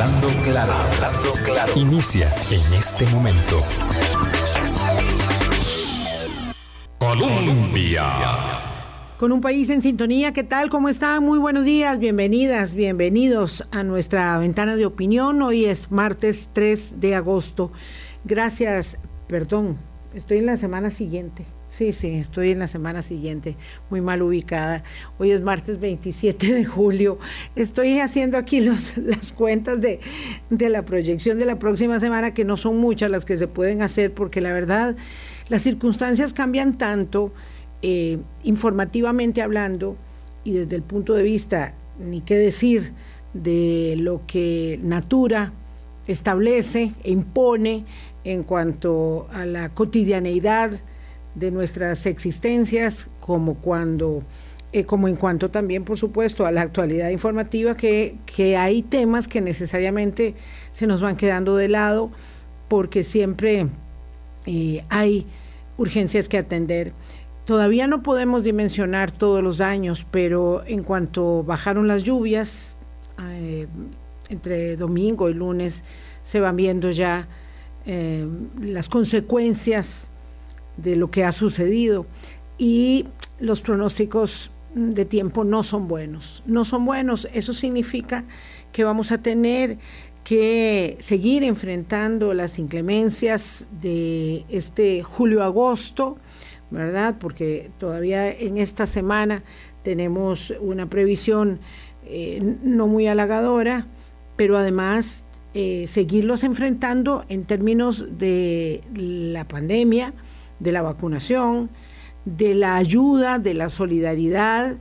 Hablando claro, hablando claro. Inicia en este momento. Colombia. Con un país en sintonía, ¿qué tal? ¿Cómo están? Muy buenos días, bienvenidas, bienvenidos a nuestra ventana de opinión. Hoy es martes 3 de agosto. Gracias, perdón, estoy en la semana siguiente. Sí, sí, estoy en la semana siguiente, muy mal ubicada. Hoy es martes 27 de julio. Estoy haciendo aquí las cuentas de, de la proyección de la próxima semana, que no son muchas las que se pueden hacer, porque la verdad, las circunstancias cambian tanto, eh, informativamente hablando, y desde el punto de vista, ni qué decir, de lo que Natura establece e impone en cuanto a la cotidianeidad de nuestras existencias, como cuando eh, como en cuanto también, por supuesto, a la actualidad informativa, que, que hay temas que necesariamente se nos van quedando de lado porque siempre eh, hay urgencias que atender. Todavía no podemos dimensionar todos los daños, pero en cuanto bajaron las lluvias, eh, entre domingo y lunes, se van viendo ya las consecuencias de lo que ha sucedido y los pronósticos de tiempo no son buenos. No son buenos. Eso significa que vamos a tener que seguir enfrentando las inclemencias de este julio-agosto, ¿verdad? Porque todavía en esta semana tenemos una previsión eh, no muy halagadora, pero además eh, seguirlos enfrentando en términos de la pandemia, de la vacunación, de la ayuda, de la solidaridad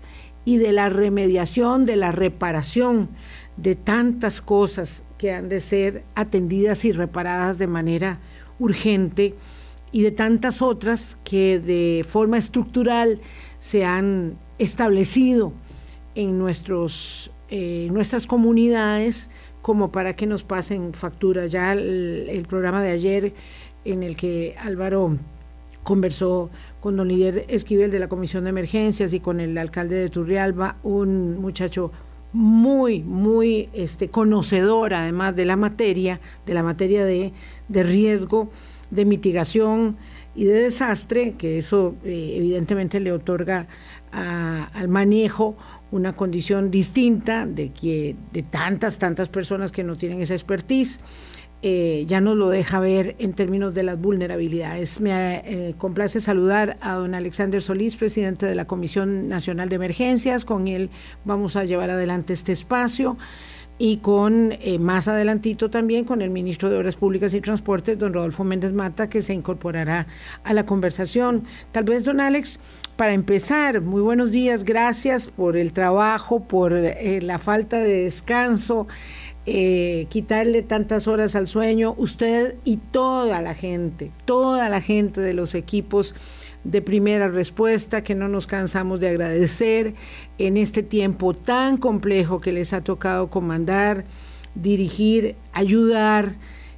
y de la remediación, de la reparación de tantas cosas que han de ser atendidas y reparadas de manera urgente y de tantas otras que de forma estructural se han establecido en nuestros, eh, nuestras comunidades como para que nos pasen facturas. Ya el programa de ayer en el que Álvaro conversó con don Lidier Esquivel de la Comisión de Emergencias y con el alcalde de Turrialba, un muchacho muy, muy este, conocedor además de la materia, de la materia de, riesgo, de mitigación y de desastre, que eso eh, evidentemente le otorga al manejo una condición distinta de que de tantas, tantas personas que no tienen esa expertise. Eh, ya nos lo deja ver en términos de las vulnerabilidades. Me eh, complace saludar a don Alexander Solís, presidente de la Comisión Nacional de Emergencias. Con él vamos a llevar adelante este espacio y con eh, más adelantito también con el ministro de Obras Públicas y Transportes, don Rodolfo Méndez Mata, que se incorporará a la conversación. Tal vez, don Alex, para empezar, muy buenos días, gracias por el trabajo, por la falta de descanso. Eh, quitarle tantas horas al sueño, usted y toda la gente, toda la gente de los equipos de primera respuesta que no nos cansamos de agradecer en este tiempo tan complejo que les ha tocado comandar, dirigir, ayudar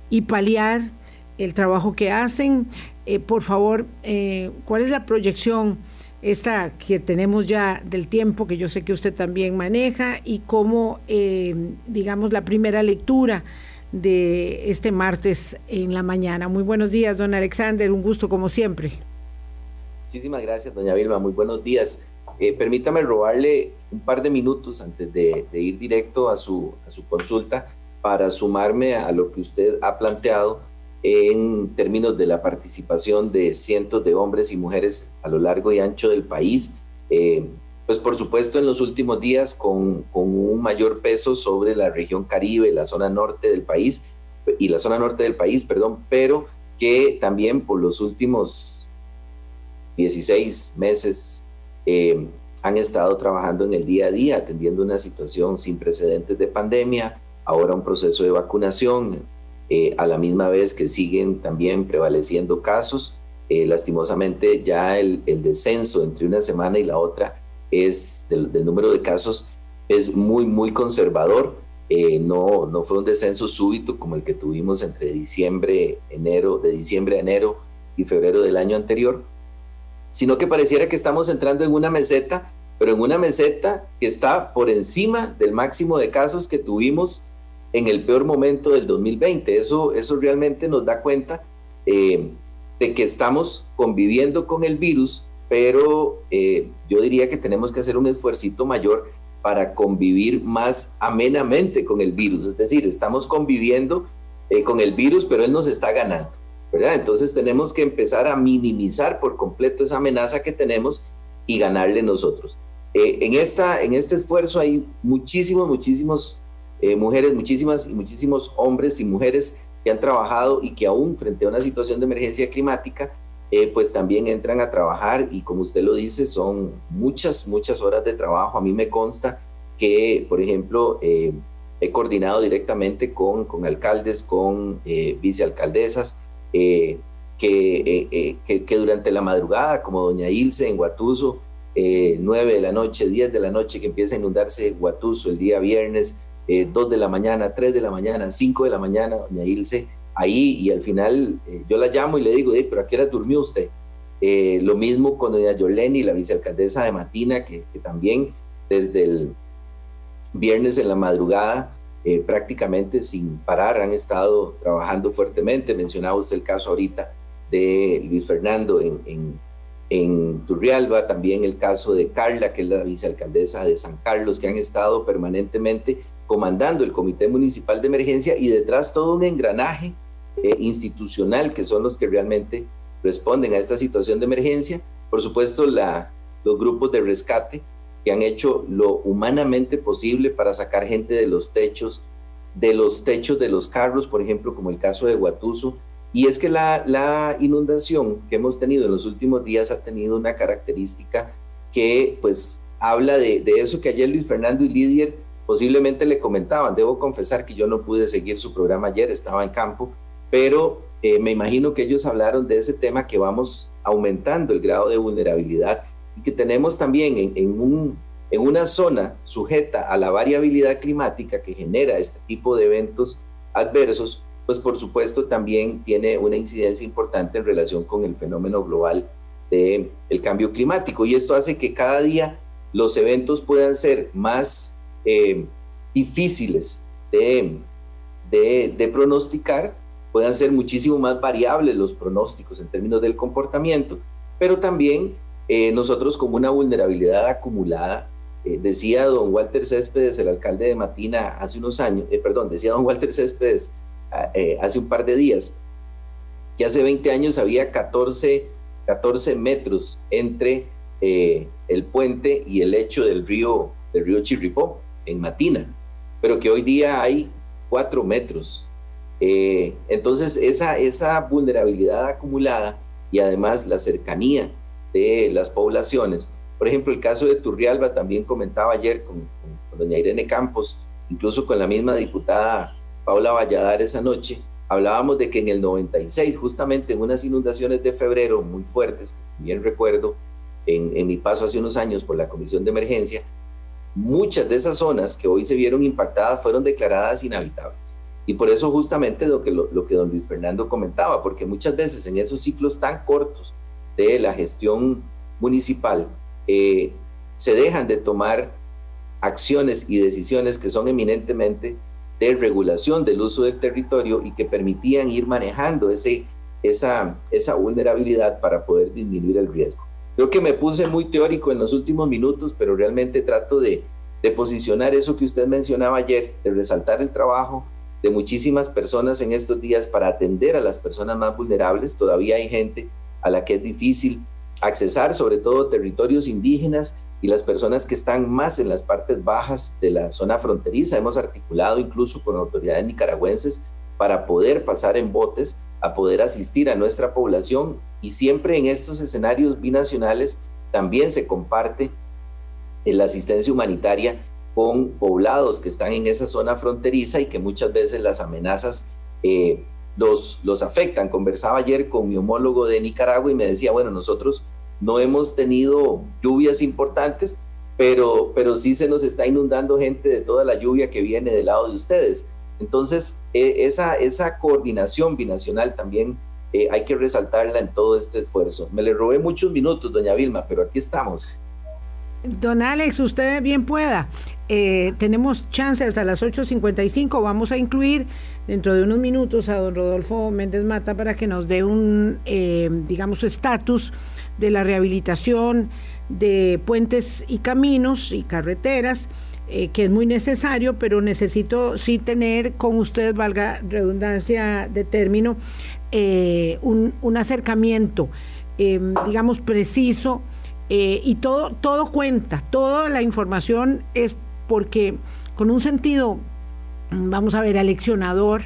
y paliar el trabajo que hacen. Eh, por favor, eh, ¿cuál es la proyección? Esta que tenemos ya del tiempo que yo sé que usted también maneja y cómo, eh, digamos, la primera lectura de este martes en la mañana. Muy buenos días, don Alexander, un gusto como siempre. Muchísimas gracias, doña Vilma, muy buenos días. Eh, permítame robarle un par de minutos antes de, de ir directo a su, a su consulta para sumarme a lo que usted ha planteado en términos de la participación de cientos de hombres y mujeres a lo largo y ancho del país. Eh, pues por supuesto en los últimos días con, con, un mayor peso sobre la región Caribe, la zona norte del país y la zona norte del país, perdón, pero que también por los últimos 16 meses eh, han estado trabajando en el día a día, atendiendo una situación sin precedentes de pandemia, ahora un proceso de vacunación, eh, a la misma vez que siguen también prevaleciendo casos. Eh, lastimosamente ya el, descenso entre una semana y la otra es del, número de casos es muy, muy conservador. Eh, no, no fue un descenso súbito como el que tuvimos entre diciembre, enero, de diciembre a enero y febrero del año anterior, sino que pareciera que estamos entrando en una meseta, pero en una meseta que está por encima del máximo de casos que tuvimos en el peor momento del 2020. Eso, eso realmente nos da cuenta eh, de que estamos conviviendo con el virus, pero eh, yo diría que tenemos que hacer un esfuerzo mayor para convivir más amenamente con el virus. Es decir, estamos conviviendo eh, con el virus, pero él nos está ganando. ¿verdad? Entonces tenemos que empezar a minimizar por completo esa amenaza que tenemos y ganarle nosotros. en, esta, en este esfuerzo hay muchísimos, muchísimos eh, mujeres, muchísimas y muchísimos hombres y mujeres que han trabajado y que aún frente a una situación de emergencia climática, eh, pues también entran a trabajar y como usted lo dice, son muchas, muchas horas de trabajo. A mí me consta que, por ejemplo, eh, he coordinado directamente con, con alcaldes, con vicealcaldesas, que, que, que, durante la madrugada, como doña Ilse en Guatuso, 9 de la noche, 10 de la noche, que empieza a inundarse Guatuso el día viernes, eh, 2 de la mañana, 3 de la mañana, 5 de la mañana, doña Ilse, ahí y al final eh, yo la llamo y le digo, pero ¿a qué hora durmió usted? Eh, lo mismo con doña Yoleni, la vicealcaldesa de Matina, que, también desde el viernes en la madrugada, eh, prácticamente sin parar, han estado trabajando fuertemente. Mencionaba usted el caso ahorita de Luis Fernando en, en, en Turrialba, también el caso de Carla, que es la vicealcaldesa de San Carlos, que han estado permanentemente comandando el Comité Municipal de Emergencia y detrás todo un engranaje eh, institucional que son los que realmente responden a esta situación de emergencia. Por supuesto, la, los grupos de rescate que han hecho lo humanamente posible para sacar gente de los techos, de los techos de los carros, por ejemplo, como el caso de Guatuso. Y es que la, la inundación que hemos tenido en los últimos días ha tenido una característica que pues habla de, de eso que ayer Luis Fernando y Lidier posiblemente le comentaban. Debo confesar que yo no pude seguir su programa ayer, estaba en campo, pero eh, me imagino que ellos hablaron de ese tema que vamos aumentando el grado de vulnerabilidad y que tenemos también en, un, en una zona sujeta a la variabilidad climática que genera este tipo de eventos adversos, pues por supuesto también tiene una incidencia importante en relación con el fenómeno global del el cambio climático. Y esto hace que cada día los eventos puedan ser más eh, difíciles de, de, pronosticar, puedan ser muchísimo más variables los pronósticos en términos del comportamiento, pero también eh, nosotros como una vulnerabilidad acumulada, eh, decía don Walter Céspedes, el alcalde de Matina, hace unos años, perdón, decía don Walter Céspedes ah, hace un par de días, que hace 20 años había 14, 14 metros entre el puente y el lecho del río, del río Chirripó en Matina, pero que hoy día hay cuatro metros. Eh, entonces, esa, esa vulnerabilidad acumulada y además la cercanía de las poblaciones, por ejemplo, el caso de Turrialba, también comentaba ayer con, doña Irene Campos, incluso con la misma diputada Paula Valladar esa noche, hablábamos de que en el 96, justamente en unas inundaciones de febrero muy fuertes, bien recuerdo, en, en mi paso hace unos años por la Comisión de Emergencia, muchas de esas zonas que hoy se vieron impactadas fueron declaradas inhabitables. Y por eso justamente lo que, lo, que don Luis Fernando comentaba, porque muchas veces en esos ciclos tan cortos de la gestión municipal eh, se dejan de tomar acciones y decisiones que son eminentemente de regulación del uso del territorio y que permitían ir manejando ese, esa, esa vulnerabilidad para poder disminuir el riesgo. Creo que me puse muy teórico en los últimos minutos, pero realmente trato de, posicionar eso que usted mencionaba ayer, de resaltar el trabajo de muchísimas personas en estos días para atender a las personas más vulnerables. Todavía hay gente a la que es difícil accesar, sobre todo territorios indígenas y las personas que están más en las partes bajas de la zona fronteriza. Hemos articulado incluso con autoridades nicaragüenses para poder pasar en botes a poder asistir a nuestra población y siempre en estos escenarios binacionales también se comparte la asistencia humanitaria con poblados que están en esa zona fronteriza y que muchas veces las amenazas eh, los, los afectan. Conversaba ayer con mi homólogo de Nicaragua y me decía, bueno, nosotros no hemos tenido lluvias importantes, pero, pero sí se nos está inundando gente de toda la lluvia que viene del lado de ustedes. Entonces, e, esa, esa coordinación binacional también eh, hay que resaltarla en todo este esfuerzo. Me le robé muchos minutos, doña Vilma, pero aquí estamos. Don Alex, usted bien pueda. Eh, tenemos chances a las 8.55. Vamos a incluir dentro de unos minutos a don Rodolfo Méndez Mata para que nos dé un, eh, digamos, estatus de la rehabilitación de puentes y caminos y carreteras, eh, que es muy necesario, pero necesito sí tener con usted, valga redundancia de término, un, un, acercamiento, digamos, preciso eh, y todo, todo cuenta, toda la información es porque con un sentido, vamos a ver, aleccionador,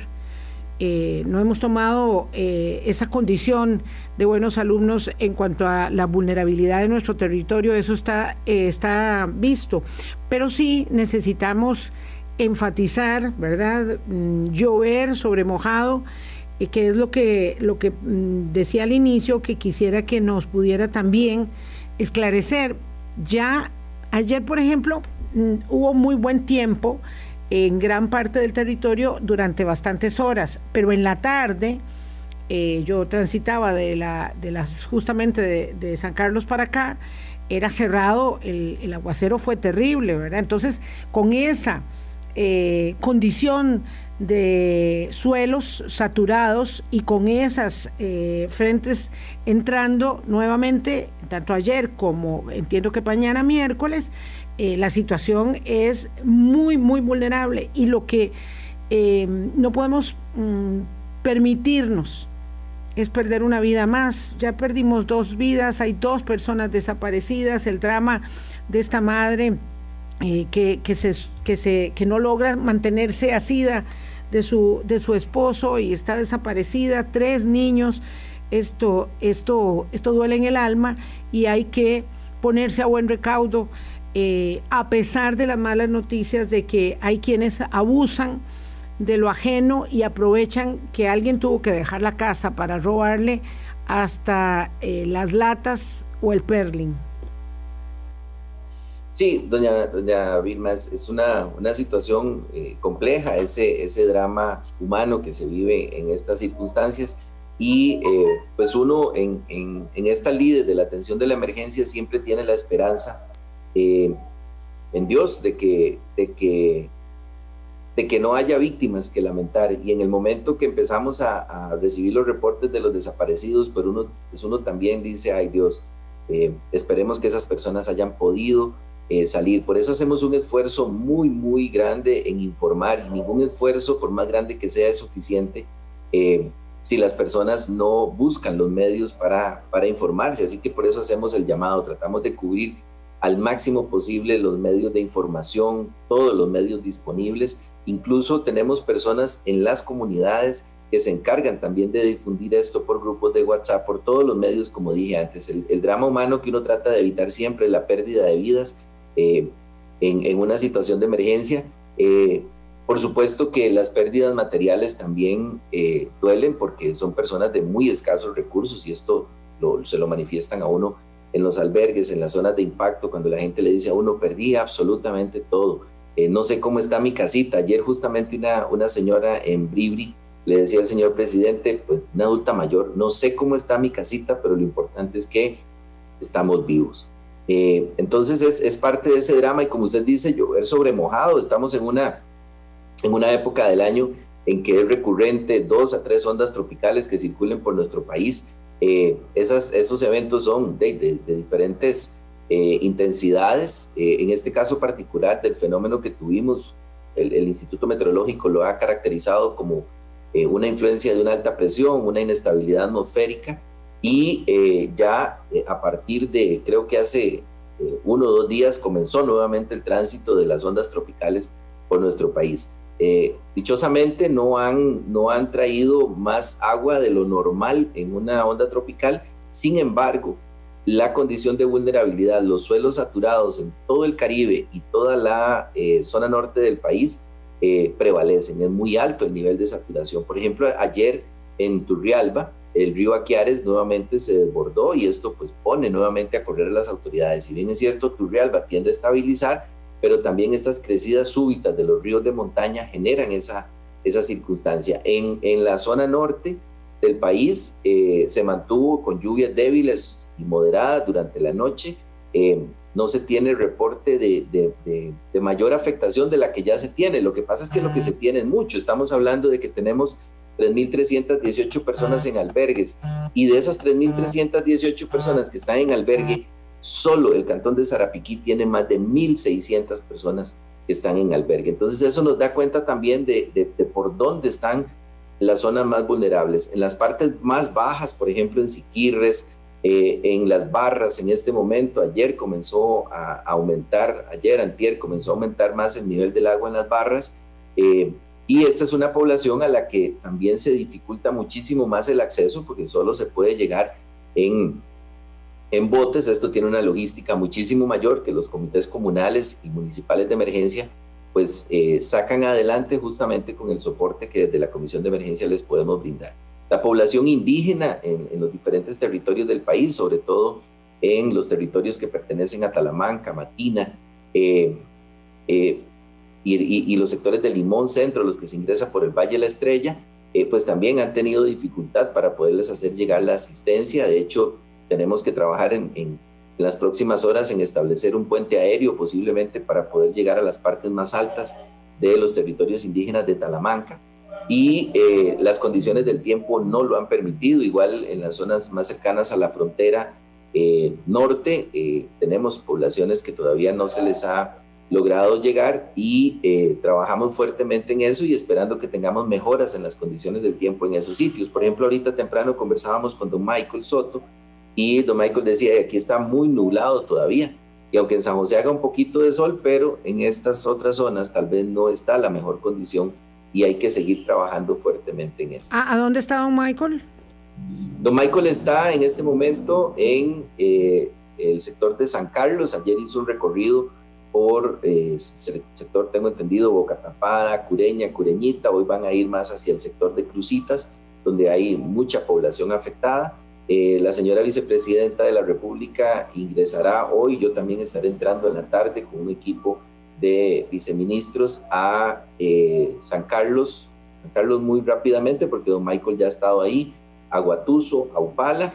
eh, no hemos tomado eh, esa condición de buenos alumnos en cuanto a la vulnerabilidad de nuestro territorio, eso está, está visto, pero sí necesitamos enfatizar, ¿verdad? Mm, llover sobre mojado, que es lo que, lo que mm, decía al inicio, que quisiera que nos pudiera también esclarecer. Ya ayer, por ejemplo, mm, hubo muy buen tiempo en gran parte del territorio durante bastantes horas, pero en la tarde eh, yo transitaba de, la, de las, justamente de, San Carlos para acá, era cerrado, el, aguacero fue terrible, ¿verdad? Entonces, con esa eh, condición de suelos saturados y con esas eh, frentes entrando nuevamente, tanto ayer como entiendo que mañana miércoles, eh, la situación es muy, muy vulnerable y lo que eh, no podemos mm, permitirnos es perder una vida más. Ya perdimos dos vidas, hay dos personas desaparecidas, el drama de esta madre que, que, se, que, se, que no logra mantenerse asida de su, de su esposo y está desaparecida, tres niños. Esto, esto, esto duele en el alma y hay que ponerse a buen recaudo, eh, a pesar de las malas noticias de que hay quienes abusan de lo ajeno y aprovechan que alguien tuvo que dejar la casa para robarle hasta eh, las latas o el perling. Sí, doña, doña Vilma, es, una, una, situación eh, compleja, ese, ese drama humano que se vive en estas circunstancias. Y pues uno en, en, en, esta líder de la atención de la emergencia siempre tiene la esperanza eh, en Dios de que, de, que, de que no haya víctimas que lamentar. Y en el momento que empezamos a, recibir los reportes de los desaparecidos, pues uno, pues uno también dice, ay Dios, esperemos que esas personas hayan podido eh, salir. Por eso hacemos un esfuerzo muy, muy grande en informar y ningún esfuerzo, por más grande que sea, es suficiente eh, si las personas no buscan los medios para, para informarse. Así que por eso hacemos el llamado, tratamos de cubrir al máximo posible los medios de información, todos los medios disponibles. Incluso tenemos personas en las comunidades que se encargan también de difundir esto por grupos de WhatsApp, por todos los medios, como dije antes. El, drama humano que uno trata de evitar siempre, la pérdida de vidas, eh, en, una situación de emergencia. Eh, por supuesto que las pérdidas materiales también eh, duelen porque son personas de muy escasos recursos y esto se lo manifiestan a uno en los albergues, en las zonas de impacto, cuando la gente le dice a uno, perdí absolutamente todo. no sé cómo está mi casita. Ayer justamente una, una señora en Bribri le decía al señor presidente, pues una adulta mayor, no sé cómo está mi casita, pero lo importante es que estamos vivos. Eh, entonces es, es, parte de ese drama y como usted dice, llover sobre mojado, estamos en una, en una época del año en que es recurrente dos a tres ondas tropicales que circulen por nuestro país. Eh, esos eventos son de, diferentes eh, intensidades, en este caso particular del fenómeno que tuvimos, el, el Instituto Meteorológico lo ha caracterizado como una influencia de una alta presión, una inestabilidad atmosférica, y eh, ya eh, a partir de, creo que hace eh, uno o dos días, comenzó nuevamente el tránsito de las ondas tropicales por nuestro país. Dichosamente no han, no han traído más agua de lo normal en una onda tropical, sin embargo, la condición de vulnerabilidad, los suelos saturados en todo el Caribe y toda la zona norte del país prevalecen. Es muy alto el nivel de saturación. Por ejemplo, ayer en Turrialba, el río Aquiares nuevamente se desbordó y esto pues pone nuevamente a correr a las autoridades. Si bien es cierto, Turrialba tiende a estabilizar, pero también estas crecidas súbitas de los ríos de montaña generan esa, esa circunstancia. En, en la zona norte del país eh, se mantuvo con lluvias débiles y moderadas durante la noche. Eh, no se tiene reporte de, de, mayor afectación de la que ya se tiene. Lo que pasa es que lo que se tiene es mucho. Estamos hablando de que tenemos 3.318 personas en albergues y de esas 3.318 personas que están en albergue, solo el cantón de Sarapiquí tiene más de 1.600 personas que están en albergue. Entonces eso nos da cuenta también de, por dónde están las zonas más vulnerables. En las partes más bajas, por ejemplo en Siquirres, eh, en las barras en este momento, ayer comenzó a, aumentar, ayer antier comenzó a aumentar más el nivel del agua en las barras. Eh, y esta es una población a la que también se dificulta muchísimo más el acceso porque solo se puede llegar en, en botes. Esto tiene una logística muchísimo mayor que los comités comunales y municipales de emergencia pues eh, sacan adelante justamente con el soporte que desde la Comisión de Emergencia les podemos brindar. La población indígena en, los diferentes territorios del país, sobre todo en los territorios que pertenecen a Talamanca, Matina, eh, eh, y, los sectores de Limón Centro, los que se ingresan por el Valle de la Estrella, pues también han tenido dificultad para poderles hacer llegar la asistencia. De hecho, tenemos que trabajar en, en en las próximas horas en establecer un puente aéreo posiblemente para poder llegar a las partes más altas de los territorios indígenas de Talamanca. Y eh, las condiciones del tiempo no lo han permitido. Igual en las zonas más cercanas a la frontera eh, norte eh, tenemos poblaciones que todavía no se les ha logrado llegar y trabajamos fuertemente en eso y esperando que tengamos mejoras en las condiciones del tiempo en esos sitios. Por ejemplo, ahorita temprano conversábamos con don Michael Soto, y don Michael decía, aquí está muy nublado todavía. Y aunque en San José haga un poquito de sol, pero en estas otras zonas tal vez no está la mejor condición y hay que seguir trabajando fuertemente en eso. ¿A dónde está don Michael? Don Michael está en este momento en eh, el sector de San Carlos. Ayer hizo un recorrido por el eh, sector, tengo entendido, Boca Tapada, Cureña, Cureñita. Hoy van a ir más hacia el sector de Crucitas, donde hay mucha población afectada. Eh, la señora vicepresidenta de la República ingresará hoy, yo también estaré entrando en la tarde con un equipo de viceministros a eh, San Carlos, San Carlos muy rápidamente porque don Michael ya ha estado ahí, a Guatuso, a Upala.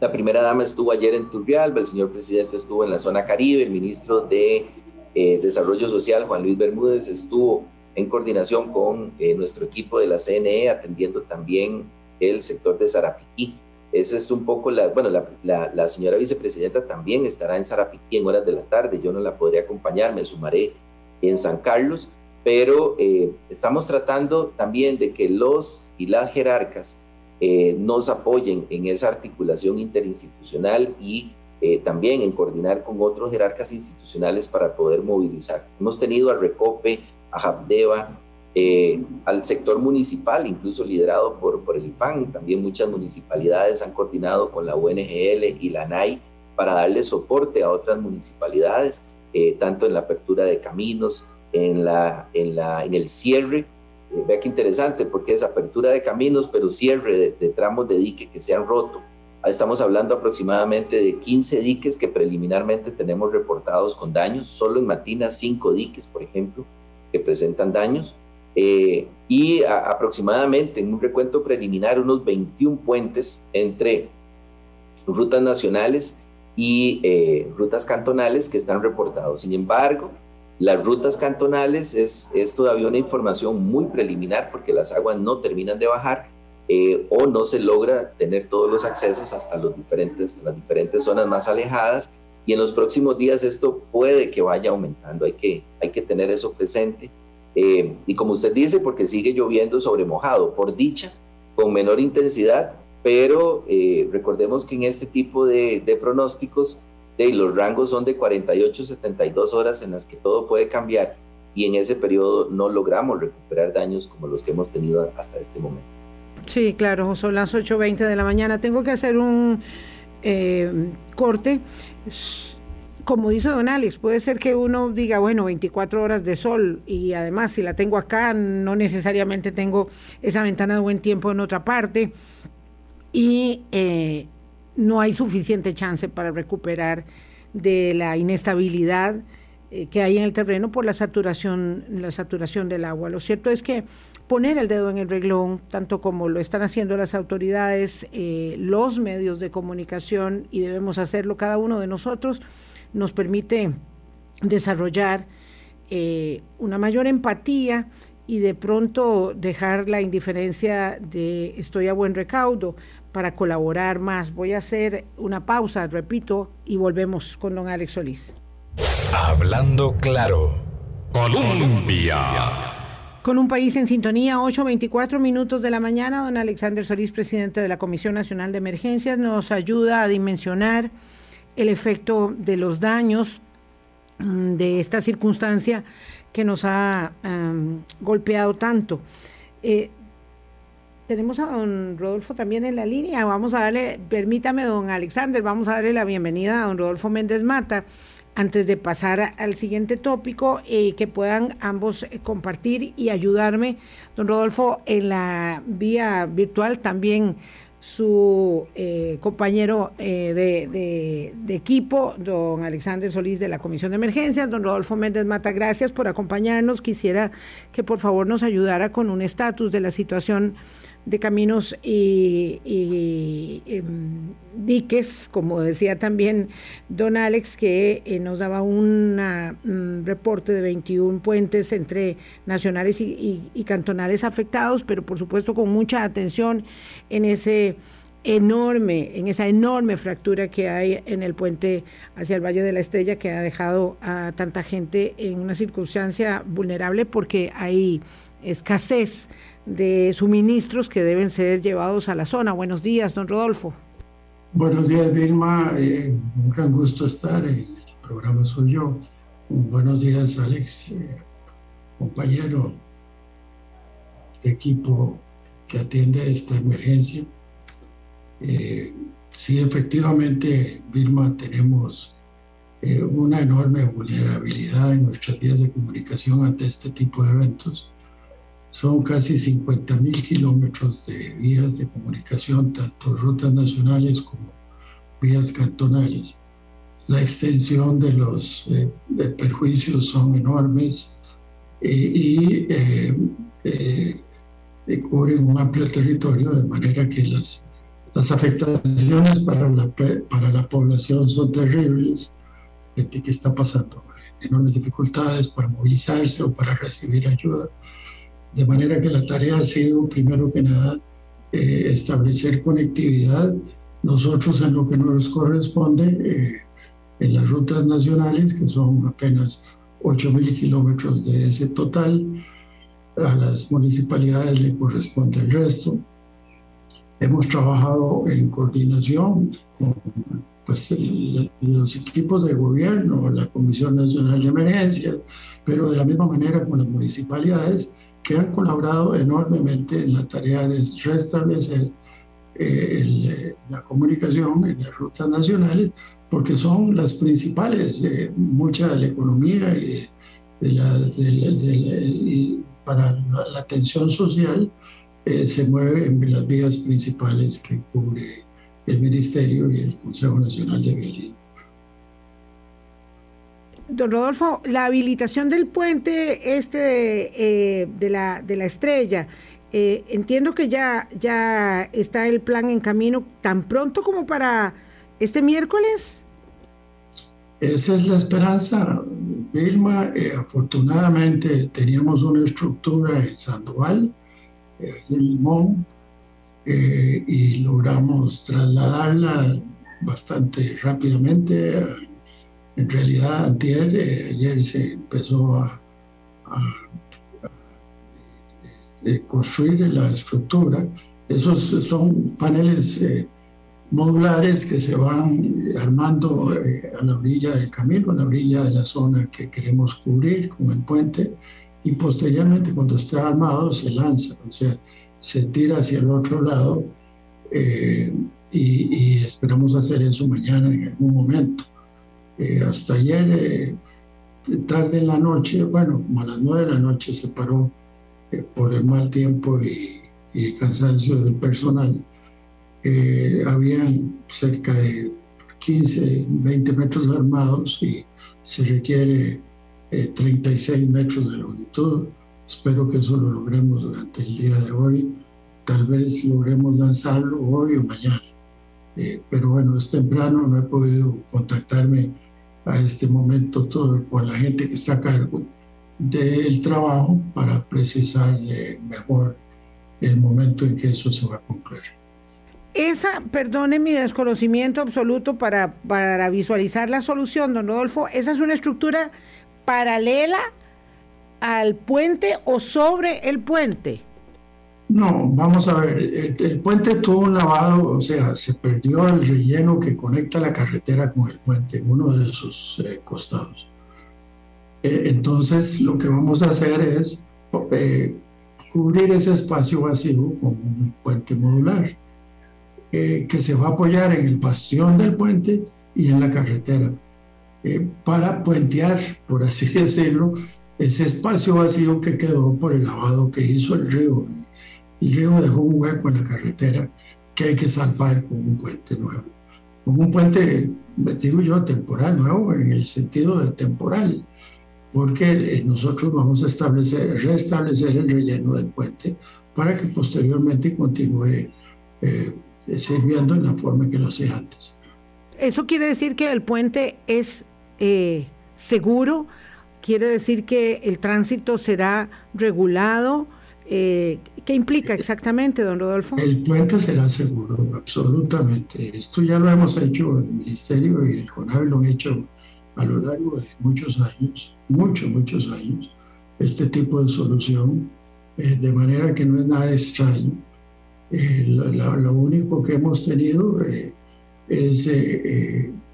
La primera dama estuvo ayer en Turrialba, el señor presidente estuvo en la zona Caribe, el ministro de eh, Desarrollo Social, Juan Luis Bermúdez, estuvo en coordinación con nuestro equipo de la CNE atendiendo también el sector de Zarapiquí. Esa es un poco la, bueno, la, la, señora vicepresidenta también estará en Sarapiquí en horas de la tarde, yo no la podré acompañar, me sumaré en San Carlos, pero eh, estamos tratando también de que los y las jerarcas eh, nos apoyen en esa articulación interinstitucional y eh, también en coordinar con otros jerarcas institucionales para poder movilizar. Hemos tenido a Recope, a Habdeba, eh, al sector municipal, incluso liderado por, por el IFAN. También muchas municipalidades han coordinado con la UNGL y la NAI para darle soporte a otras municipalidades, eh, tanto en la apertura de caminos, en, la, en, la, en el cierre. Eh, vea qué interesante, porque es apertura de caminos, pero cierre de, de tramos de dique que se han roto. Estamos hablando aproximadamente de 15 diques que preliminarmente tenemos reportados con daños. Solo en Matina, 5 diques, por ejemplo, que presentan daños. Eh, y aproximadamente en un recuento preliminar unos 21 puentes entre rutas nacionales y eh, rutas cantonales que están reportados. Sin embargo, las rutas cantonales es, es, todavía una información muy preliminar porque las aguas no terminan de bajar eh, o no se logra tener todos los accesos hasta los diferentes, las diferentes zonas más alejadas y en los próximos días esto puede que vaya aumentando, hay que, hay que tener eso presente. Eh, y como usted dice, porque sigue lloviendo sobre mojado, por dicha, con menor intensidad, pero eh, recordemos que en este tipo de, pronósticos, de, los rangos son de 48 72 horas en las que todo puede cambiar y en ese periodo no logramos recuperar daños como los que hemos tenido hasta este momento. Sí, claro, son las 8.20 de la mañana. Tengo que hacer un eh, corte como dice Don Alex, puede ser que uno diga, bueno, 24 horas de sol y además si la tengo acá, no necesariamente tengo esa ventana de buen tiempo en otra parte y eh, no hay suficiente chance para recuperar de la inestabilidad eh, que hay en el terreno por la saturación, la saturación del agua. Lo cierto es que poner el dedo en el reglón, tanto como lo están haciendo las autoridades, eh, los medios de comunicación, y debemos hacerlo cada uno de nosotros, nos permite desarrollar eh, una mayor empatía y de pronto dejar la indiferencia de estoy a buen recaudo para colaborar más. Voy a hacer una pausa, repito, y volvemos con don Alex Solís. Hablando claro. Colombia. Con un país en sintonía, 8.24 minutos de la mañana, don Alexander Solís, presidente de la Comisión Nacional de Emergencias, nos ayuda a dimensionar el efecto de los daños mm, de esta circunstancia que nos ha golpeado tanto. Eh, tenemos a don Rodolfo también en la línea. Vamos a darle, permítame, don Alexander, vamos a darle la bienvenida a don Rodolfo Méndez Mata antes de pasar al siguiente tópico, eh, que puedan ambos eh, compartir y ayudarme. Don Rodolfo, en la vía virtual también su eh, compañero de, de, equipo, don Alexander Solís de la Comisión de Emergencias, don Rodolfo Méndez Mata, gracias por acompañarnos. Quisiera que por favor nos ayudara con un estatus de la situación de caminos y, em, diques, como decía también don Alex, que eh, nos daba un reporte de 21 puentes entre nacionales y, cantonales afectados, pero por supuesto con mucha atención en ese enorme, en esa enorme fractura que hay en el puente hacia el Valle de la Estrella que ha dejado a tanta gente en una circunstancia vulnerable porque hay escasez de suministros que deben ser llevados a la zona. Buenos días, don Rodolfo. Buenos días, Vilma. Eh, un gran gusto estar en el programa Soy Yo. Buenos días, Alex, eh, compañero equipo que atiende esta emergencia. Eh, sí, efectivamente, Vilma, tenemos una enorme vulnerabilidad en nuestras vías de comunicación ante este tipo de eventos son casi 50 mil kilómetros de vías de comunicación, tanto rutas nacionales como vías cantonales. La extensión de los eh, perjuicios son enormes eh, y eh, cubren un amplio territorio, de manera que las, las afectaciones para la, para la población son terribles. Gente que está pasando enormes dificultades para movilizarse o para recibir ayuda de manera que la tarea ha sido, primero que nada, eh, establecer conectividad. Nosotros en lo que nos corresponde, eh, en las rutas nacionales, que son apenas 8.000 kilómetros de ese total, a las municipalidades le corresponde el resto. Hemos trabajado en coordinación con pues, los equipos de gobierno, la Comisión Nacional de Emergencias, pero de la misma manera con las municipalidades que han colaborado enormemente en la tarea de restablecer eh, la comunicación en las rutas nacionales, porque son las principales, eh, mucha de la economía y, de la, para la, atención social eh, se mueve en las vías principales que cubre el Ministerio y el Consejo Nacional de Vialidad. Don Rodolfo, la habilitación del puente este eh, de, la, de la estrella, eh, entiendo que ya, ya está el plan en camino tan pronto como para este miércoles. Esa es la esperanza, Vilma. Eh, afortunadamente teníamos una estructura en Sandoval, en Limón, y logramos trasladarla bastante rápidamente en realidad, antier, eh, ayer se empezó a, eh, construir la estructura. Esos son paneles eh, modulares que se van armando a la orilla del camino, a la orilla de la zona que queremos cubrir con el puente y posteriormente cuando esté armado se lanza, o sea, se tira hacia el otro lado y esperamos hacer eso mañana en algún momento. Eh, hasta ayer, eh, tarde en la noche, bueno, como a las nueve de la noche se paró eh, por el mal tiempo y, y cansancio del personal. habían cerca de 15, 20 metros armados y se requiere 36 metros de longitud. Espero que eso lo logremos durante el día de hoy. Tal vez logremos lanzarlo hoy o mañana. pero bueno, es temprano, no he podido contactarme a este momento todo, con la gente que está a cargo del trabajo para precisar eh, mejor el momento en que eso se va a cumplir. Esa, perdone mi desconocimiento absoluto para, para visualizar la solución, don Rodolfo, esa es una estructura paralela al puente o sobre el puente. No, vamos a ver, el, puente tuvo un lavado, o sea, se perdió el relleno que conecta la carretera con el puente, uno de sus eh, costados. Eh, entonces, lo que vamos a hacer es eh, cubrir ese espacio vacío con un puente modular, que se va a apoyar en el bastión del puente y en la carretera, para puentear, por así decirlo, ese espacio vacío que quedó por el lavado que hizo el río el río dejó un hueco en la carretera que hay que salvar con un puente nuevo. Con un puente, digo yo, temporal nuevo, en el sentido de temporal, porque eh, nosotros vamos a establecer, restablecer el relleno del puente para que posteriormente continúe eh, sirviendo en la forma que lo hacía antes. ¿Eso quiere decir que el puente es eh, seguro? ¿Quiere decir que el tránsito será regulado? Eh, ¿Qué implica exactamente, don Rodolfo? El puente será seguro, absolutamente. Esto ya lo hemos hecho el Ministerio y el CONAVE lo han hecho a lo largo de muchos años, muchos, muchos años, este tipo de solución, eh, de manera que no es nada extraño. Eh, lo, único que hemos tenido es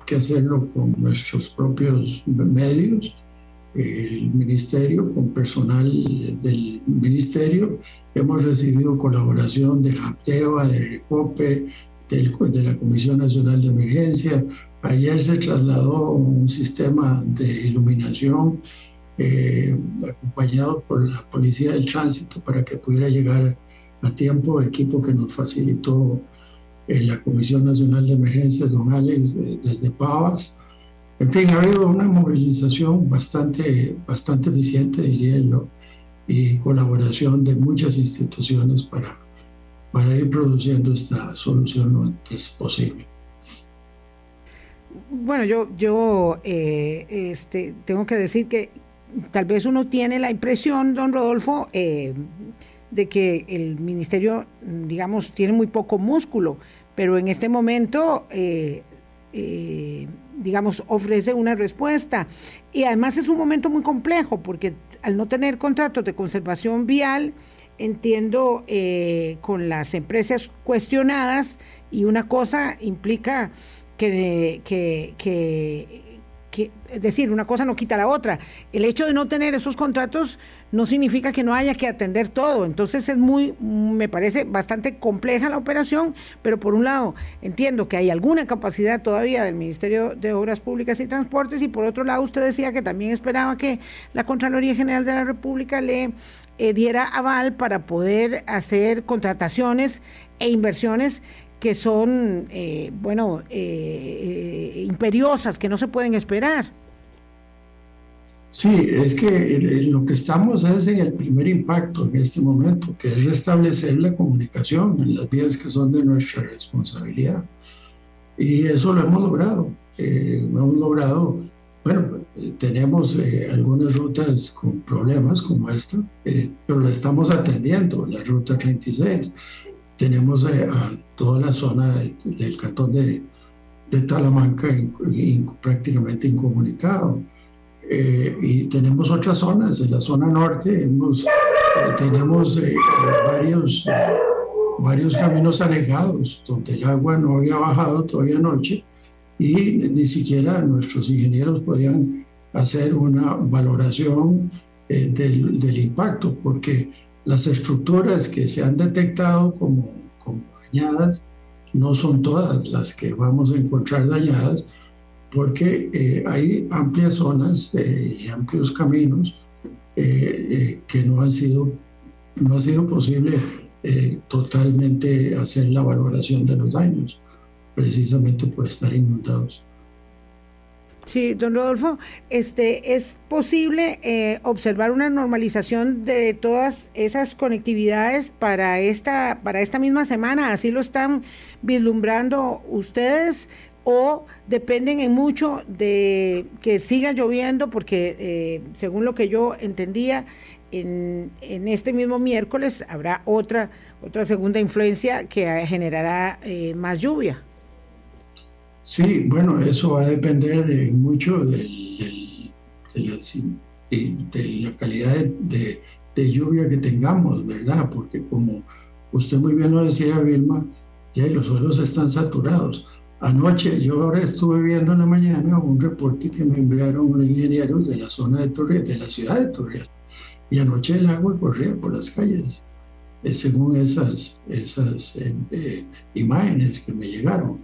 que hacerlo con nuestros propios medios el ministerio, con personal del ministerio. Hemos recibido colaboración de JAPTEVA, de RECOPE, de la Comisión Nacional de Emergencia. Ayer se trasladó un sistema de iluminación eh, acompañado por la Policía del Tránsito para que pudiera llegar a tiempo, equipo que nos facilitó eh, la Comisión Nacional de Emergencias, don Alex, eh, desde Pavas. En fin, ha habido una movilización bastante, bastante eficiente, diría yo, y colaboración de muchas instituciones para, para ir produciendo esta solución lo antes posible. Bueno, yo, yo eh, este, tengo que decir que tal vez uno tiene la impresión, don Rodolfo, eh, de que el ministerio, digamos, tiene muy poco músculo, pero en este momento eh, digamos, ofrece una respuesta. Y además es un momento muy complejo porque al no tener contratos de conservación vial, entiendo eh, con las empresas cuestionadas y una cosa implica que, que, que, es decir, una cosa no quita la otra. El hecho de no tener esos contratos no significa que no haya que atender todo. Entonces es muy, me parece bastante compleja la operación, pero por un lado entiendo que hay alguna capacidad todavía del Ministerio de Obras Públicas y Transportes y por otro lado usted decía que también esperaba que la Contraloría General de la República le eh, diera aval para poder hacer contrataciones e inversiones que son, eh, bueno, eh, imperiosas, que no se pueden esperar. Sí, es que lo que estamos es en el primer impacto en este momento, que es restablecer la comunicación en las vías que son de nuestra responsabilidad. Y eso lo hemos logrado. Eh, lo hemos logrado, bueno, tenemos eh, algunas rutas con problemas como esta, eh, pero la estamos atendiendo, la ruta 36. Tenemos a toda la zona del cantón de, de Talamanca prácticamente incomunicado eh, y tenemos otras zonas, en la zona norte hemos, eh, tenemos eh, varios, varios caminos anegados donde el agua no había bajado todavía anoche y ni siquiera nuestros ingenieros podían hacer una valoración del, del, impacto porque las estructuras que se han detectado como, como dañadas no son todas las que vamos a encontrar dañadas porque eh, hay amplias zonas eh, y amplios caminos eh, que no han sido, no ha sido posible totalmente hacer la valoración de los daños, precisamente por estar inundados. Sí, don Rodolfo, este, ¿es posible observar una normalización de todas esas conectividades para esta, para esta misma semana? ¿Así lo están vislumbrando ustedes? O dependen en mucho de que siga lloviendo, porque eh, según lo que yo entendía, en, este mismo miércoles habrá otra, otra segunda influencia que generará eh, más lluvia. Sí, bueno, eso va a depender eh, mucho de, la, calidad de, de, lluvia que tengamos, ¿verdad? Porque como usted muy bien lo decía, Vilma, ya los suelos están saturados. Anoche, yo ahora estuve viendo en la mañana un reporte que me enviaron los ingenieros de la zona de Torreal, de la ciudad de Torreal. Y anoche el agua corría por las calles, eh, según esas, esas eh, eh, imágenes que me llegaron.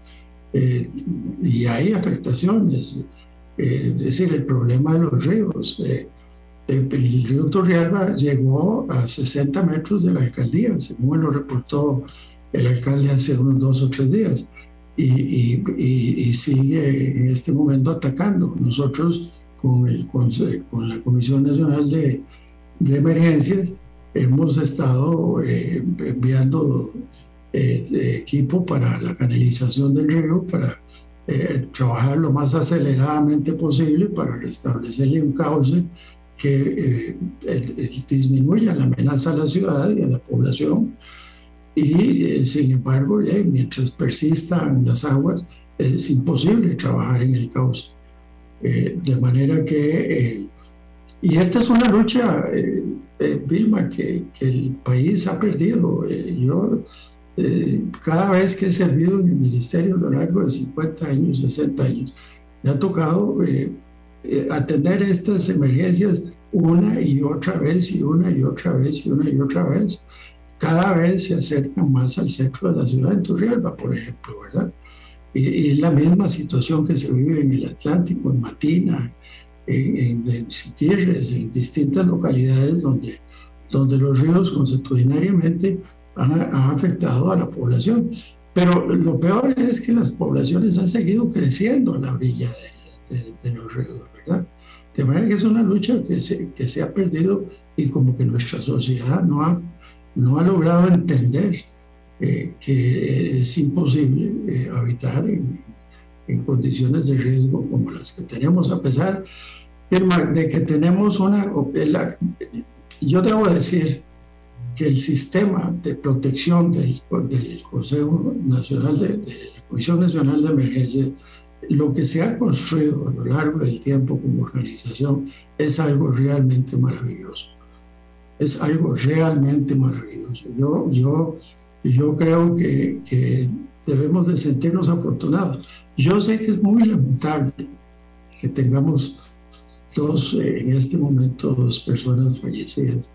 y hay afectaciones. es decir, el problema de los ríos. el río Torrealba llegó a 60 metros de la alcaldía, según lo reportó el alcalde hace unos dos o tres días y, sigue en este momento atacando. Nosotros con, el, con, la Comisión Nacional de, de Emergencias hemos estado eh, enviando eh, equipo para la canalización del río, para eh, trabajar lo más aceleradamente posible para restablecerle un cauce que disminuya la amenaza a la ciudad y a la población y eh, sin embargo, mientras persistan las aguas, es imposible trabajar en el caos. Eh, de manera que, eh, y esta es una lucha, Vilma, que, que, el país ha perdido. yo, cada vez que he servido en el ministerio a lo largo de 50 años, 60 años, me ha tocado atender estas emergencias una y otra vez y una y otra vez y una y otra vez cada vez se acercan más al centro de la ciudad de Turrialba, por ejemplo, ¿verdad? Y, es la misma situación que se vive en el Atlántico, en Matina, en, en, en distintas localidades donde, donde los ríos consuetudinariamente han, afectado a la población. Pero lo peor es que las poblaciones han seguido creciendo a la orilla de, de, los ríos, ¿verdad? De manera que es una lucha que se, que se ha perdido y como que nuestra sociedad no ha no ha logrado entender eh, que es imposible eh, habitar en, condiciones de riesgo como las que tenemos, a pesar de que tenemos una... yo debo decir que el sistema de protección del, Consejo Nacional de, de, la Comisión Nacional de Emergencia, lo que se ha construido a lo largo del tiempo como organización es algo realmente maravilloso es algo realmente maravilloso. Yo, yo, yo creo que, debemos de sentirnos afortunados. Yo sé que es muy lamentable que tengamos dos, eh, en este momento, dos personas fallecidas,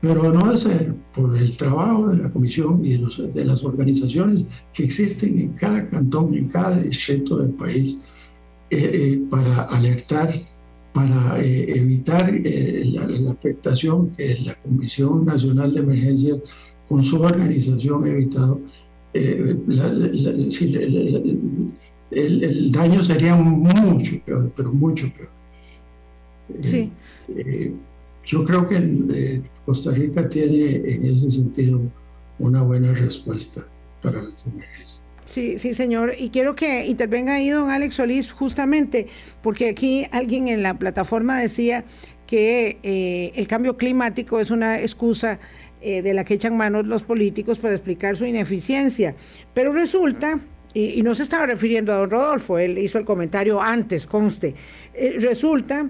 pero no a ser por el trabajo de la comisión y de, los, de las organizaciones que existen en cada cantón, en cada distrito del país, eh, eh, para alertar para eh, evitar eh, la, afectación que la Comisión Nacional de Emergencias con su organización ha evitado. Eh, el, daño sería mucho peor, pero mucho peor. Sí. yo creo que Costa Rica tiene en ese sentido una buena respuesta para las emergencias. Sí, sí, señor. Y quiero que intervenga ahí don Alex Solís, justamente, porque aquí alguien en la plataforma decía que eh, el cambio climático es una excusa eh, de la que echan manos los políticos para explicar su ineficiencia. Pero resulta, y, no se estaba refiriendo a don Rodolfo, él hizo el comentario antes, conste, eh, resulta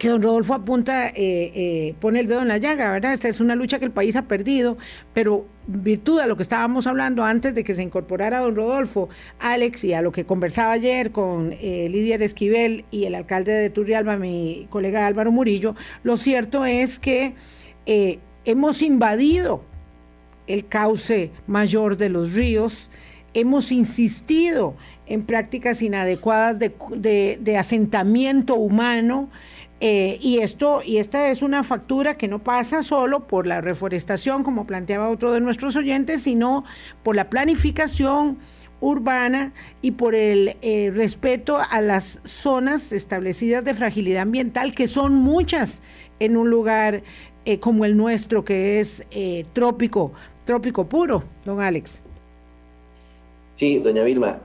que don Rodolfo apunta, eh, eh, pone el dedo en la llaga, ¿verdad? Esta es una lucha que el país ha perdido, pero virtud a lo que estábamos hablando antes de que se incorporara don Rodolfo, Alex, y a lo que conversaba ayer con eh, Lidia Esquivel y el alcalde de Turrialba, mi colega Álvaro Murillo, lo cierto es que hemos invadido el cauce mayor de los ríos, hemos insistido en prácticas inadecuadas de asentamiento humano, eh, y esto, y esta es una factura que no pasa solo por la reforestación, como planteaba otro de nuestros oyentes, sino por la planificación urbana y por el eh, respeto a las zonas establecidas de fragilidad ambiental, que son muchas en un lugar eh, como el nuestro, que es trópico, trópico puro, don Alex. Sí, doña Vilma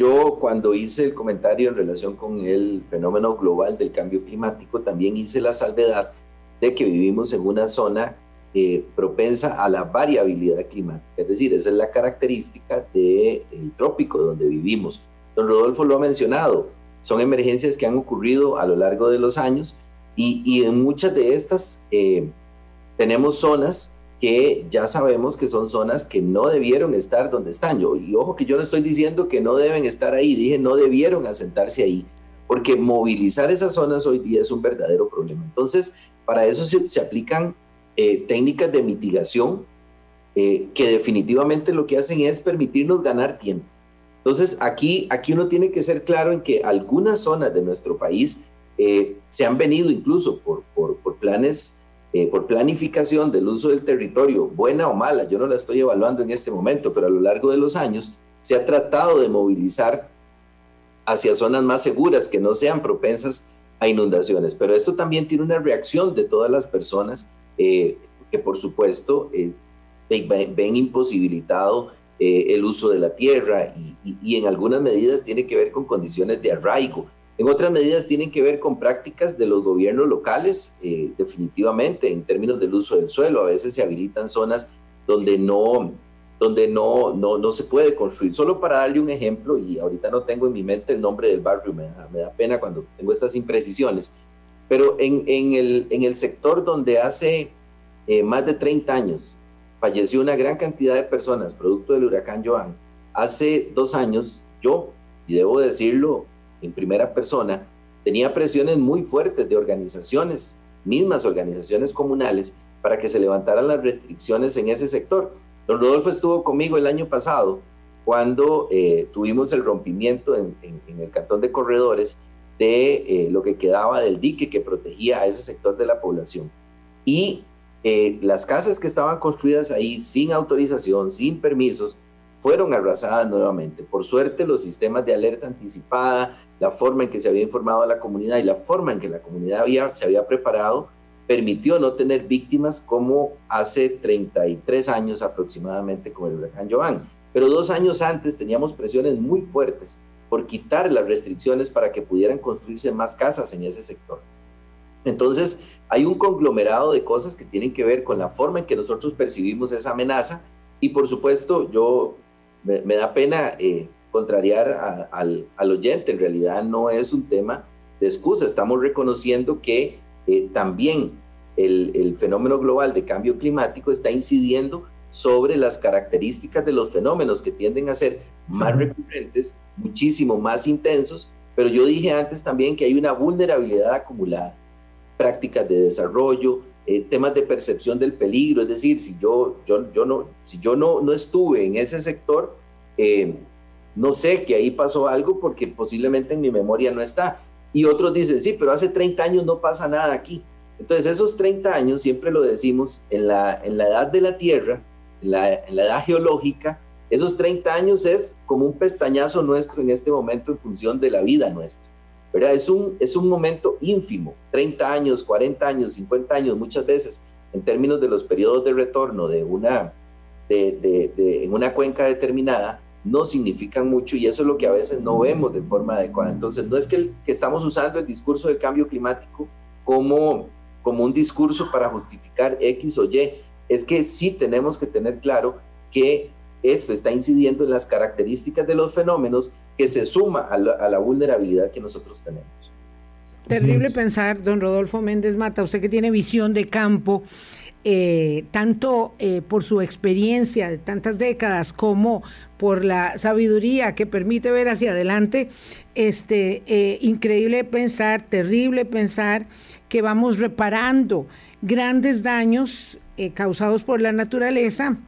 Yo cuando hice el comentario en relación con el fenómeno global del cambio climático, también hice la salvedad de que vivimos en una zona eh, propensa a la variabilidad climática. Es decir, esa es la característica del trópico donde vivimos. Don Rodolfo lo ha mencionado, son emergencias que han ocurrido a lo largo de los años y, en muchas de estas eh, tenemos zonas que ya sabemos que son zonas que no debieron estar donde están. Yo, y ojo que yo no estoy diciendo que no deben estar ahí, dije no debieron asentarse ahí, porque movilizar esas zonas hoy día es un verdadero problema. Entonces, para eso se aplican eh, técnicas de mitigación eh, que definitivamente lo que hacen es permitirnos ganar tiempo. Entonces, aquí, aquí uno tiene que ser claro en que algunas zonas de nuestro país eh, se han venido incluso por, por, por planes, por planificación del uso del territorio, buena o mala, yo no la estoy evaluando en este momento, pero a lo largo de los años se ha tratado de movilizar hacia zonas más seguras que no sean propensas a inundaciones. Pero esto también tiene una reacción de todas las personas eh, que por supuesto eh, ven imposibilitado eh, el uso de la tierra y, en algunas medidas tiene que ver con condiciones de arraigo. En otras medidas tienen que ver con prácticas de los gobiernos locales, definitivamente, en términos del uso del suelo. A veces se habilitan zonas donde no, donde no, no, no se puede construir. Solo para darle un ejemplo, y ahorita no tengo en mi mente el nombre del barrio, me me da pena cuando tengo estas imprecisiones, pero en, en, el, en el sector donde hace eh, más de 30 años falleció una gran cantidad de personas producto del huracán Joan, hace dos años yo, y debo decirlo en primera persona, tenía presiones muy fuertes de organizaciones, mismas organizaciones comunales, para que se levantaran las restricciones en ese sector. Don Rodolfo estuvo conmigo el año pasado cuando eh, tuvimos el rompimiento en, el cantón de Corredores de eh, lo que quedaba del dique que protegía a ese sector de la población. Y eh, las casas que estaban construidas ahí sin autorización, sin permisos, fueron arrasadas nuevamente. Por suerte, los sistemas de alerta anticipada, la forma en que se había informado a la comunidad y la forma en que la comunidad había, se había preparado, permitió no tener víctimas como hace 33 años aproximadamente con el huracán Joan. Pero dos años antes teníamos presiones muy fuertes por quitar las restricciones para que pudieran construirse más casas en ese sector. Entonces, hay un conglomerado de cosas que tienen que ver con la forma en que nosotros percibimos esa amenaza y por supuesto yo me, da pena eh, contrariar al, oyente, en realidad no es un tema de excusa, estamos reconociendo que eh, también el, el, fenómeno global de cambio climático está incidiendo sobre las características de los fenómenos que tienden a ser más recurrentes, muchísimo más intensos, pero yo dije antes también que hay una vulnerabilidad acumulada, prácticas de desarrollo, eh, temas de percepción del peligro, es decir, si yo, yo, yo, no, si yo no, no estuve en ese sector, eh, no sé que ahí pasó algo porque posiblemente en mi memoria no está. Y otros dicen, sí, pero hace 30 años no pasa nada aquí. Entonces esos 30 años, siempre lo decimos, en la, en la edad de la Tierra, en la, edad geológica, esos 30 años es como un pestañazo nuestro en este momento en función de la vida nuestra. ¿Verdad? Es un, es un momento ínfimo, 30 años, 40 años, 50 años, muchas veces en términos de los periodos de retorno de una, de, de, en una cuenca determinada, no significan mucho y eso es lo que a veces no vemos de forma adecuada. Entonces, no es que, que estamos usando el discurso del cambio climático como, como un discurso para justificar X o Y, es que sí tenemos que tener claro que esto está incidiendo en las características de los fenómenos que se suma a la, vulnerabilidad que nosotros tenemos. Terrible pensar, don Rodolfo Méndez Mata, usted que tiene visión de campo, eh, tanto eh, por su experiencia de tantas décadas como por la sabiduría que permite ver hacia adelante, este, eh, increíble pensar, terrible pensar que vamos reparando grandes daños eh, causados por la naturaleza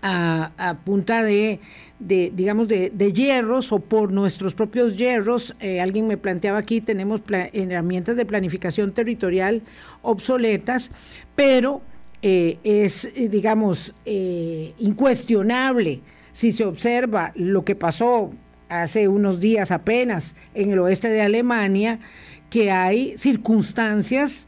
a, punta de, digamos, de, hierros o por nuestros propios hierros. Eh, alguien me planteaba aquí, tenemos herramientas de planificación territorial obsoletas, pero eh, es, digamos, incuestionable si se observa lo que pasó hace unos días apenas en el oeste de Alemania, que hay circunstancias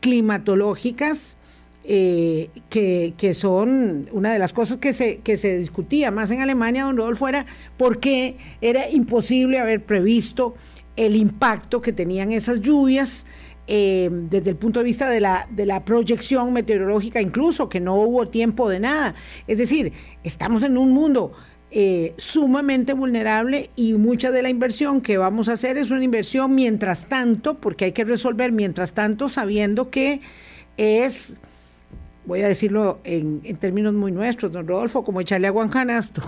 climatológicas eh, que, son una de las cosas que se, que se discutía más en Alemania, don Rodolfo, era porque era imposible haber previsto el impacto que tenían esas lluvias eh, desde el punto de vista de la, de la proyección meteorológica, incluso que no hubo tiempo de nada. Es decir, estamos en un mundo eh, sumamente vulnerable y mucha de la inversión que vamos a hacer es una inversión mientras tanto, porque hay que resolver mientras tanto sabiendo que es, voy a decirlo en, términos muy nuestros, don Rodolfo, como echarle agua en canasto.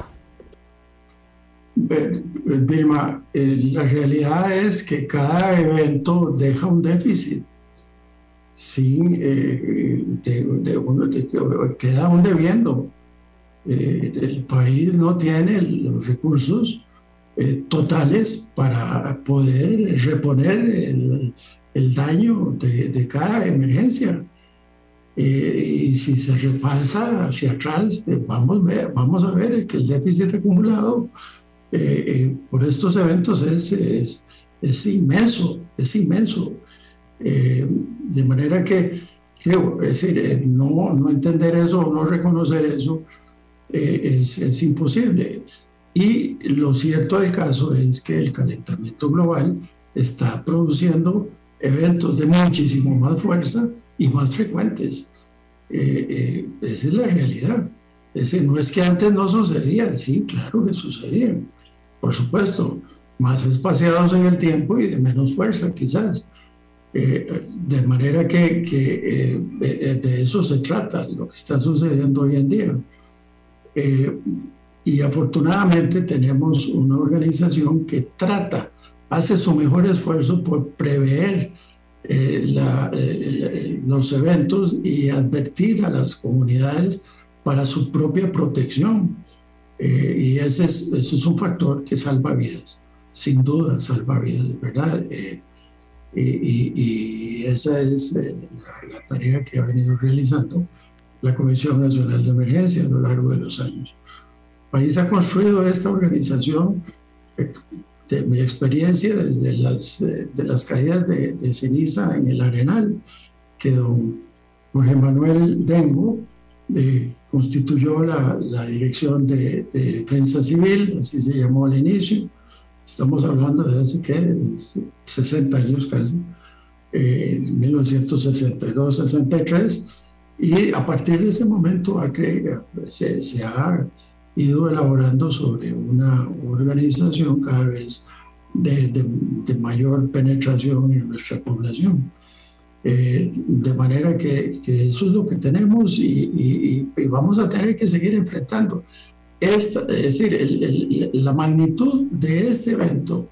Vilma, eh, la realidad es que cada evento deja un déficit. Sin, eh, de, queda un debiendo. Eh, el país no tiene los recursos totales para poder reponer el, daño de, de, cada emergencia. Y si se repasa hacia atrás, vamos, vamos a ver que el déficit acumulado eh, eh, por estos eventos es, es, es inmenso, es inmenso. Eh, de manera que, digo, es decir, no, no entender eso no reconocer eso es, es imposible. Y lo cierto del caso es que el calentamiento global está produciendo eventos de muchísimo más fuerza y más frecuentes. esa es la realidad. Es decir, no es que antes no sucedía, sí, claro que sucedían, por supuesto, más espaciados en el tiempo y de menos fuerza quizás. Eh, de manera que, que eh, de eso se trata lo que está sucediendo hoy en día. Eh, y afortunadamente tenemos una organización que trata, hace su mejor esfuerzo por prever la, los eventos y advertir a las comunidades para su propia protección. Eh, y ese es, es un factor que salva vidas, sin duda salva vidas, ¿verdad? Eh, y, esa es eh, la, tarea que ha venido realizando la Comisión Nacional de Emergencia a lo largo de los años. El país ha construido esta organización, de mi experiencia, desde las, de las caídas de, de, ceniza en el Arenal, que don Jorge Manuel Dengo constituyó la, la Dirección de, Defensa Civil, así se llamó al inicio. Estamos hablando de hace ¿qué? 60 años casi, eh, 1962-63, y a partir de ese momento se, se ha ido elaborando sobre una organización cada vez de, de, de mayor penetración en nuestra población. Eh, de manera que, eso es lo que tenemos y, vamos a tener que seguir enfrentando. Esta, es decir, la magnitud de este evento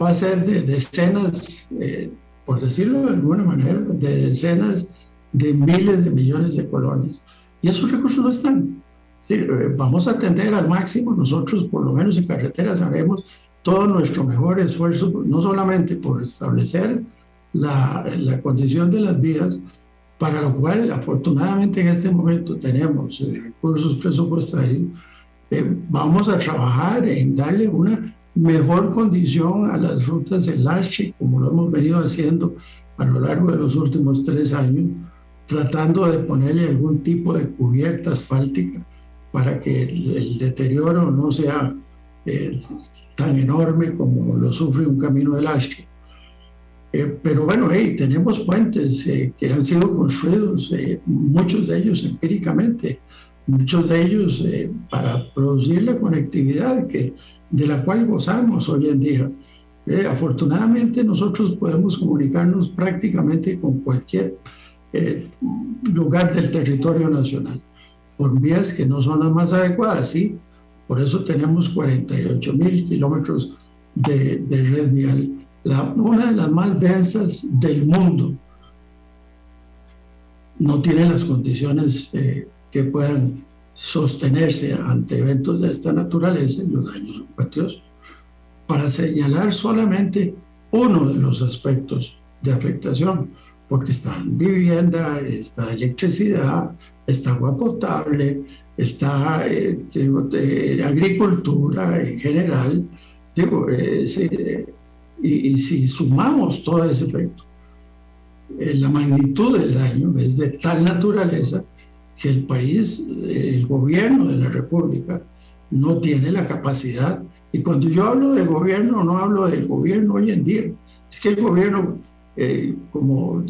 va a ser de decenas, eh, por decirlo de alguna manera, de decenas de miles de millones de colones. Y esos recursos no están. Eh, vamos a atender al máximo, nosotros por lo menos en carreteras haremos todo nuestro mejor esfuerzo, no solamente por establecer la, la condición de las vías, para lo cual afortunadamente en este momento tenemos eh, recursos presupuestarios, eh, vamos a trabajar en darle una mejor condición a las rutas de Lache, como lo hemos venido haciendo a lo largo de los últimos tres años, tratando de ponerle algún tipo de cubierta asfáltica para que el, deterioro no sea eh, tan enorme como lo sufre un camino de Lache. Eh, pero bueno, tenemos puentes eh, que han sido construidos, eh, muchos de ellos empíricamente, muchos de ellos para producir la conectividad que, de la cual gozamos hoy en día. afortunadamente nosotros podemos comunicarnos prácticamente con cualquier lugar del territorio nacional, por vías que no son las más adecuadas, sí, por eso tenemos 48 mil kilómetros de, de red vial una de las más densas del mundo, no tiene las condiciones eh, que puedan sostenerse ante eventos de esta naturaleza, los daños patiosos, para señalar solamente uno de los aspectos de afectación, porque está vivienda, está electricidad, está agua potable, está eh, agricultura en general, digo, y, si sumamos todo ese efecto, eh, la magnitud del daño es de tal naturaleza que el país, el gobierno de la República, no tiene la capacidad. Y cuando yo hablo del gobierno, no hablo del gobierno hoy en día. Es que el gobierno, eh, como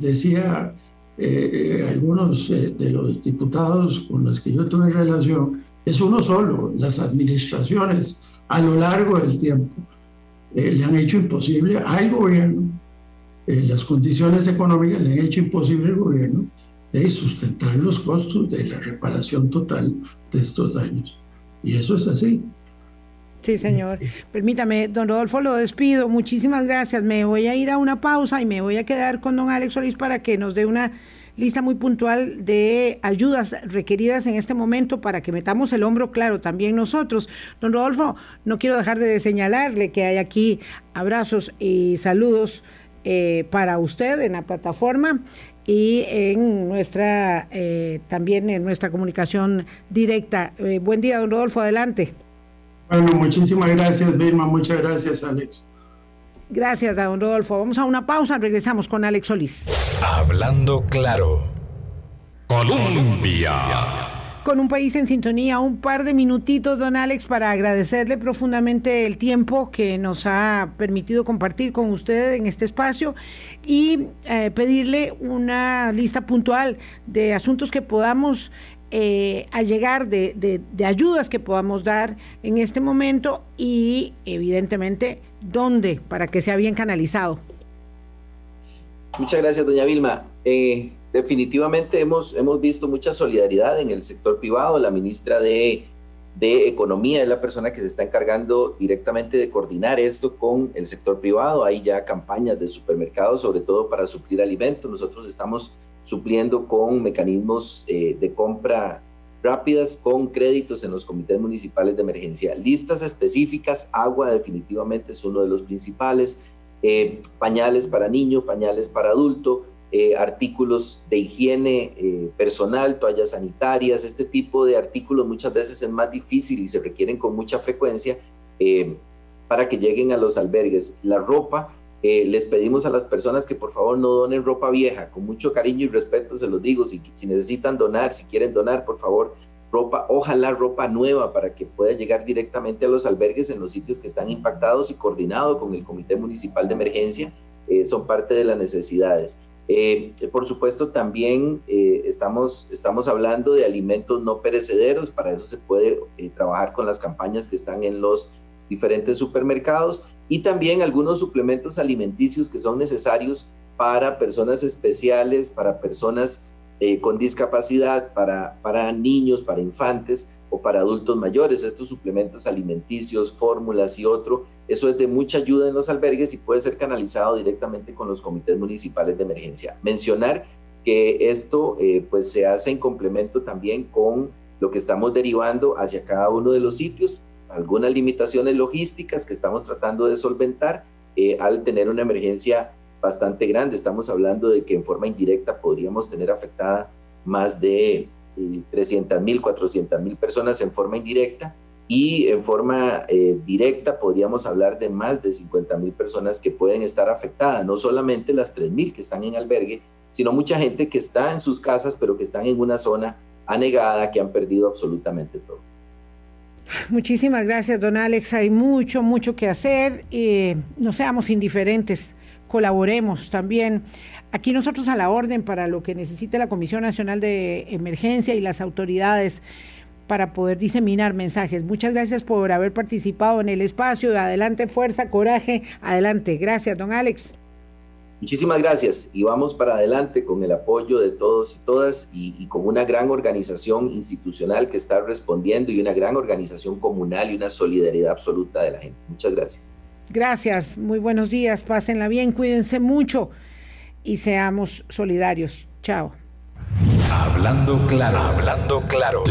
decía eh, algunos de los diputados con los que yo tuve relación, es uno solo. Las administraciones a lo largo del tiempo le han hecho imposible al gobierno eh, las condiciones económicas le han hecho imposible al gobierno de sustentar los costos de la reparación total de estos daños. Y eso es así. Sí, señor. Permítame, don Rodolfo, lo despido. Muchísimas gracias. Me voy a ir a una pausa y me voy a quedar con don Alex Solís para que nos dé una lista muy puntual de ayudas requeridas en este momento para que metamos el hombro, claro, también nosotros. Don Rodolfo, no quiero dejar de señalarle que hay aquí abrazos y saludos eh, para usted en la plataforma y en nuestra eh, también en nuestra comunicación directa. Eh, buen día, don Rodolfo, adelante. Bueno, muchísimas gracias, Vilma, muchas gracias, Alex. Gracias a don Rodolfo. Vamos a una pausa, regresamos con Alex Solís. Hablando claro. Colombia con un país en sintonía, un par de minutitos, don Alex, para agradecerle profundamente el tiempo que nos ha permitido compartir con usted en este espacio y eh, pedirle una lista puntual de asuntos que podamos eh, allegar, de, de ayudas que podamos dar en este momento y evidentemente dónde para que sea bien canalizado. Muchas gracias, doña Vilma. Eh, definitivamente hemos, hemos visto mucha solidaridad en el sector privado. La ministra de, de Economía es la persona que se está encargando directamente de coordinar esto con el sector privado. Hay ya campañas de supermercados, sobre todo para suplir alimentos. Nosotros estamos supliendo con mecanismos eh, de compra rápidas con créditos en los comités municipales de emergencia. Listas específicas, agua definitivamente es uno de los principales, eh, pañales para niño, pañales para adulto, eh, artículos de higiene personal, toallas sanitarias, este tipo de artículos muchas veces es más difícil y se requieren con mucha frecuencia para que lleguen a los albergues. La ropa, les pedimos a las personas que por favor no donen ropa vieja, con mucho cariño y respeto se los digo, si, si necesitan donar, si quieren donar, por favor, ropa, ojalá ropa nueva para que pueda llegar directamente a los albergues en los sitios que están impactados y coordinado con el Comité Municipal de Emergencia, son parte de las necesidades. Eh, por supuesto, también eh, estamos, estamos hablando de alimentos no perecederos, para eso se puede eh, trabajar con las campañas que están en los diferentes supermercados y también algunos suplementos alimenticios que son necesarios para personas especiales, para personas eh, con discapacidad para, para niños, para infantes o para adultos mayores. Estos suplementos alimenticios, fórmulas y otro, eso es de mucha ayuda en los albergues y puede ser canalizado directamente con los comités municipales de emergencia. Mencionar que esto eh, pues se hace en complemento también con lo que estamos derivando hacia cada uno de los sitios, algunas limitaciones logísticas que estamos tratando de solventar eh, al tener una emergencia bastante grande. Estamos hablando de que en forma indirecta podríamos tener afectada más de 300 eh, mil, 400 mil personas en forma indirecta y en forma eh, directa podríamos hablar de más de 50 mil personas que pueden estar afectadas, no solamente las 3 mil que están en albergue, sino mucha gente que está en sus casas, pero que están en una zona anegada, que han perdido absolutamente todo. Muchísimas gracias, don Alex. Hay mucho, mucho que hacer. y no seamos indiferentes colaboremos también. Aquí nosotros a la orden para lo que necesite la Comisión Nacional de Emergencia y las autoridades para poder diseminar mensajes. Muchas gracias por haber participado en el espacio. Adelante, fuerza, coraje. Adelante. Gracias, don Alex. Muchísimas gracias y vamos para adelante con el apoyo de todos y todas y, y, con una gran organización institucional que está respondiendo y una gran organización comunal y una solidaridad absoluta de la gente. Muchas gracias. Gracias, muy buenos días, pásenla bien, cuídense mucho y seamos solidarios. Chao. Hablando claro, hablando claro.